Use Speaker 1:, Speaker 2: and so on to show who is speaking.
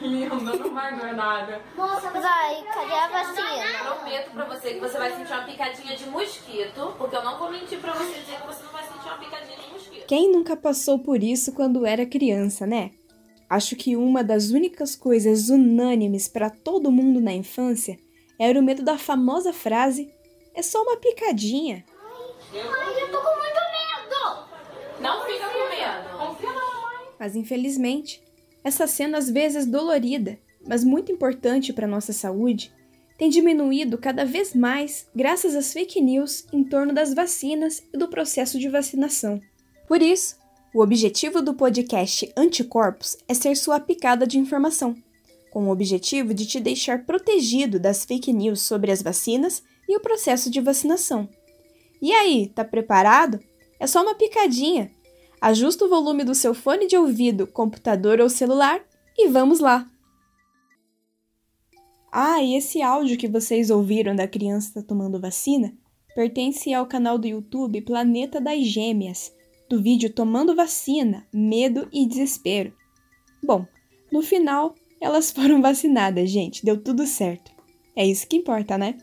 Speaker 1: Linda, não vai doer nada.
Speaker 2: Moça, vai, cadê a vacina?
Speaker 3: Prometo pra você que você vai sentir uma picadinha de mosquito, porque eu não vou mentir pra você dizer que você não vai sentir uma picadinha de mosquito.
Speaker 4: Quem nunca passou por isso quando era criança, né? Acho que uma das únicas coisas unânimes para todo mundo na infância era o medo da famosa frase: é só uma picadinha.
Speaker 2: Ai, eu tô com muito medo!
Speaker 3: Não fica com medo.
Speaker 4: Mas infelizmente, essa cena às vezes dolorida, mas muito importante para nossa saúde, tem diminuído cada vez mais graças às fake news em torno das vacinas e do processo de vacinação. Por isso, o objetivo do podcast Anticorpos é ser sua picada de informação, com o objetivo de te deixar protegido das fake news sobre as vacinas e o processo de vacinação. E aí, tá preparado? É só uma picadinha. Ajusta o volume do seu fone de ouvido, computador ou celular e vamos lá! Ah, e esse áudio que vocês ouviram da criança tomando vacina pertence ao canal do YouTube Planeta das Gêmeas, do vídeo Tomando Vacina, Medo e Desespero. Bom, no final, elas foram vacinadas, gente, deu tudo certo. É isso que importa, né?